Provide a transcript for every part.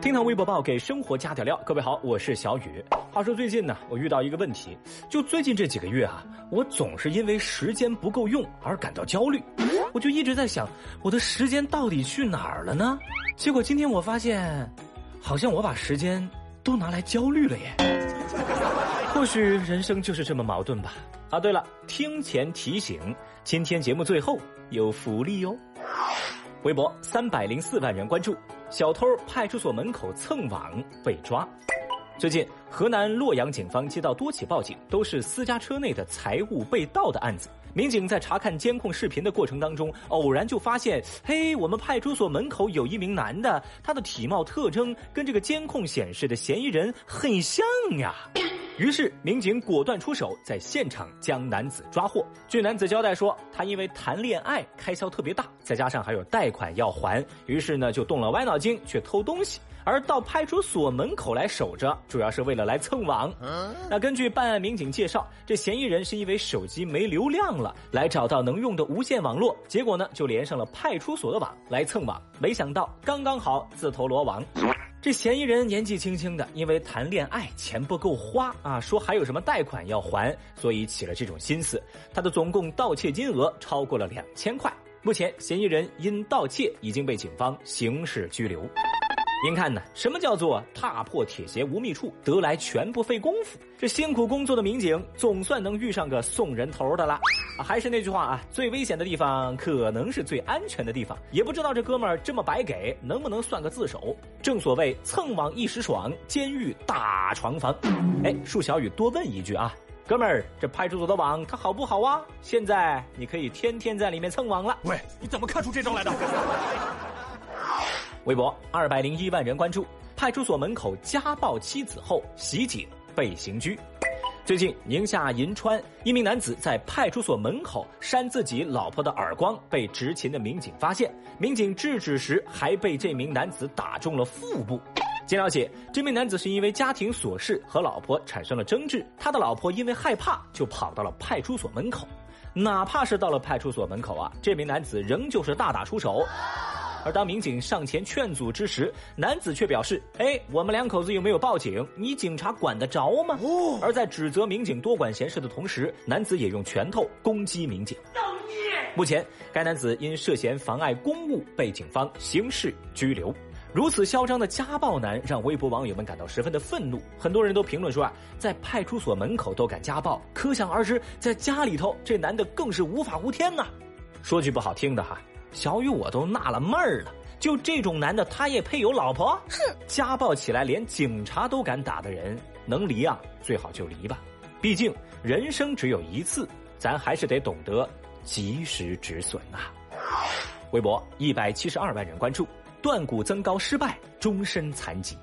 听堂微博报给生活加点料，各位好，我是小雨。话说最近呢，我遇到一个问题，就最近这几个月啊，我总是因为时间不够用而感到焦虑。我就一直在想，我的时间到底去哪儿了呢？结果今天我发现，好像我把时间都拿来焦虑了耶。或许人生就是这么矛盾吧。啊，对了，听前提醒，今天节目最后有福利哦。微博三百零四万人关注，小偷派出所门口蹭网被抓。最近，河南洛阳警方接到多起报警，都是私家车内的财物被盗的案子。民警在查看监控视频的过程当中，偶然就发现，嘿，我们派出所门口有一名男的，他的体貌特征跟这个监控显示的嫌疑人很像呀。于是，民警果断出手，在现场将男子抓获。据男子交代说，他因为谈恋爱开销特别大，再加上还有贷款要还，于是呢就动了歪脑筋去偷东西。而到派出所门口来守着，主要是为了来蹭网。那根据办案民警介绍，这嫌疑人是因为手机没流量了，来找到能用的无线网络，结果呢就连上了派出所的网来蹭网，没想到刚刚好自投罗网。这嫌疑人年纪轻轻的，因为谈恋爱钱不够花啊，说还有什么贷款要还，所以起了这种心思。他的总共盗窃金额超过了两千块。目前，嫌疑人因盗窃已经被警方刑事拘留。您看呢？什么叫做踏破铁鞋无觅处，得来全不费功夫？这辛苦工作的民警总算能遇上个送人头的了。还是那句话啊，最危险的地方可能是最安全的地方。也不知道这哥们儿这么白给，能不能算个自首？正所谓蹭网一时爽，监狱大床房。哎，恕小雨多问一句啊，哥们儿，这派出所的网它好不好啊？现在你可以天天在里面蹭网了。喂，你怎么看出这招来的？微博二百零一万人关注，派出所门口家暴妻子后袭警被刑拘。最近，宁夏银川一名男子在派出所门口扇自己老婆的耳光，被执勤的民警发现。民警制止时，还被这名男子打中了腹部。经了解，这名男子是因为家庭琐事和老婆产生了争执，他的老婆因为害怕，就跑到了派出所门口。哪怕是到了派出所门口啊，这名男子仍旧是大打出手。而当民警上前劝阻之时，男子却表示：“哎，我们两口子又没有报警，你警察管得着吗？”而在指责民警多管闲事的同时，男子也用拳头攻击民警。目前，该男子因涉嫌妨碍公务被警方刑事拘留。如此嚣张的家暴男，让微博网友们感到十分的愤怒。很多人都评论说啊，在派出所门口都敢家暴，可想而知，在家里头这男的更是无法无天呐。说句不好听的哈。小雨，我都纳了闷儿了，就这种男的，他也配有老婆？哼，家暴起来连警察都敢打的人，能离啊，最好就离吧。毕竟人生只有一次，咱还是得懂得及时止损呐。微博一百七十二万人关注，断骨增高失败，终身残疾。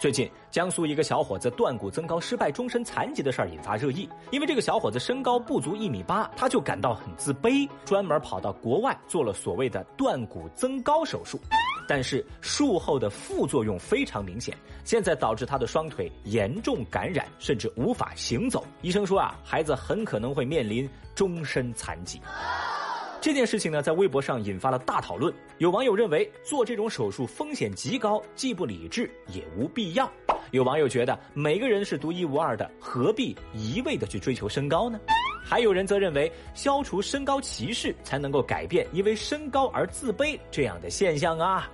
最近，江苏一个小伙子断骨增高失败、终身残疾的事儿引发热议。因为这个小伙子身高不足一米八，他就感到很自卑，专门跑到国外做了所谓的断骨增高手术。但是术后的副作用非常明显，现在导致他的双腿严重感染，甚至无法行走。医生说啊，孩子很可能会面临终身残疾。这件事情呢，在微博上引发了大讨论。有网友认为做这种手术风险极高，既不理智也无必要。有网友觉得每个人是独一无二的，何必一味的去追求身高呢？还有人则认为消除身高歧视才能够改变因为身高而自卑这样的现象啊。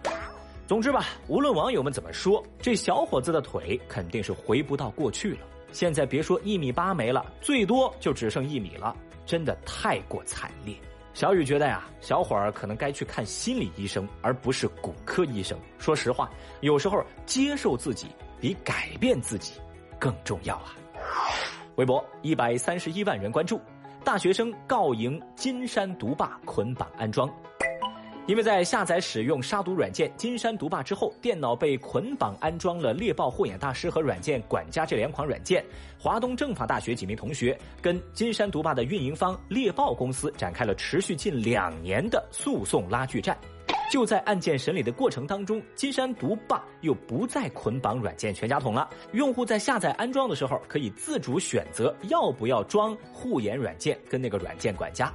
总之吧，无论网友们怎么说，这小伙子的腿肯定是回不到过去了。现在别说一米八没了，最多就只剩一米了，真的太过惨烈。小雨觉得呀，小伙儿可能该去看心理医生，而不是骨科医生。说实话，有时候接受自己比改变自己更重要啊。微博一百三十一万人关注，大学生告赢金山毒霸捆绑安装。因为在下载使用杀毒软件金山毒霸之后，电脑被捆绑安装了猎豹护眼大师和软件管家这两款软件。华东政法大学几名同学跟金山毒霸的运营方猎豹公司展开了持续近两年的诉讼拉锯战。就在案件审理的过程当中，金山毒霸又不再捆绑软件全家桶了。用户在下载安装的时候，可以自主选择要不要装护眼软件跟那个软件管家。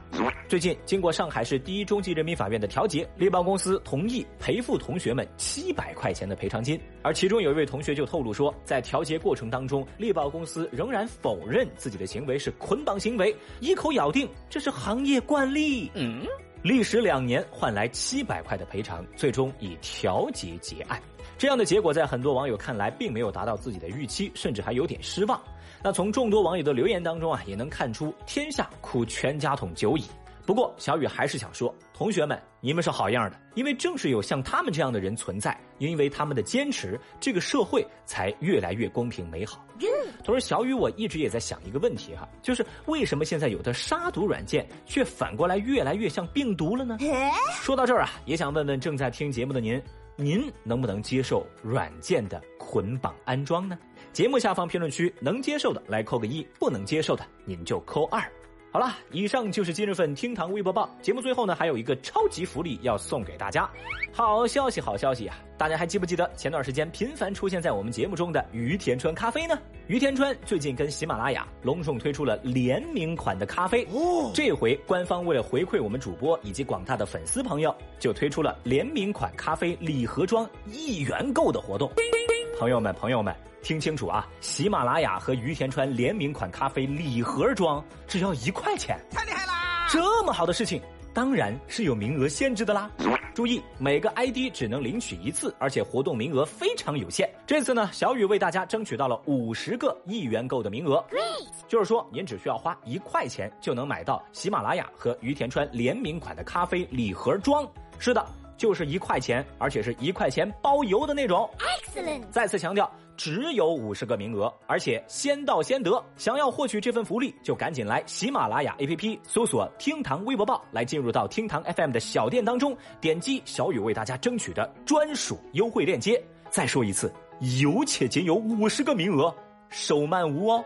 最近，经过上海市第一中级人民法院的调解，猎豹公司同意赔付同学们七百块钱的赔偿金。而其中有一位同学就透露说，在调解过程当中，猎豹公司仍然否认自己的行为是捆绑行为，一口咬定这是行业惯例。嗯。历时两年换来七百块的赔偿，最终以调解结案。这样的结果在很多网友看来并没有达到自己的预期，甚至还有点失望。那从众多网友的留言当中啊，也能看出天下苦全家桶久矣。不过小雨还是想说，同学们，你们是好样的，因为正是有像他们这样的人存在，因为他们的坚持，这个社会才越来越公平美好。同时，小雨我一直也在想一个问题哈，就是为什么现在有的杀毒软件却反过来越来越像病毒了呢？说到这儿啊，也想问问正在听节目的您，您能不能接受软件的捆绑安装呢？节目下方评论区能接受的来扣个一，不能接受的您就扣二。好了，以上就是今日份厅堂微博报。节目最后呢，还有一个超级福利要送给大家。好消息，好消息呀！大家还记不记得前段时间频繁出现在我们节目中的于田川咖啡呢？于田川最近跟喜马拉雅隆重推出了联名款的咖啡。哦，这回官方为了回馈我们主播以及广大的粉丝朋友，就推出了联名款咖啡礼盒装一元购的活动。朋友们，朋友们。听清楚啊！喜马拉雅和于田川联名款咖啡礼盒装只要一块钱，太厉害啦！这么好的事情，当然是有名额限制的啦。注意，每个 ID 只能领取一次，而且活动名额非常有限。这次呢，小雨为大家争取到了五十个一元购的名额，就是说您只需要花一块钱就能买到喜马拉雅和于田川联名款的咖啡礼盒装。是的，就是一块钱，而且是一块钱包邮的那种。Excellent！再次强调。只有五十个名额，而且先到先得。想要获取这份福利，就赶紧来喜马拉雅 APP 搜索“厅堂微博报”，来进入到厅堂 FM 的小店当中，点击小雨为大家争取的专属优惠链接。再说一次，有且仅有五十个名额，手慢无哦。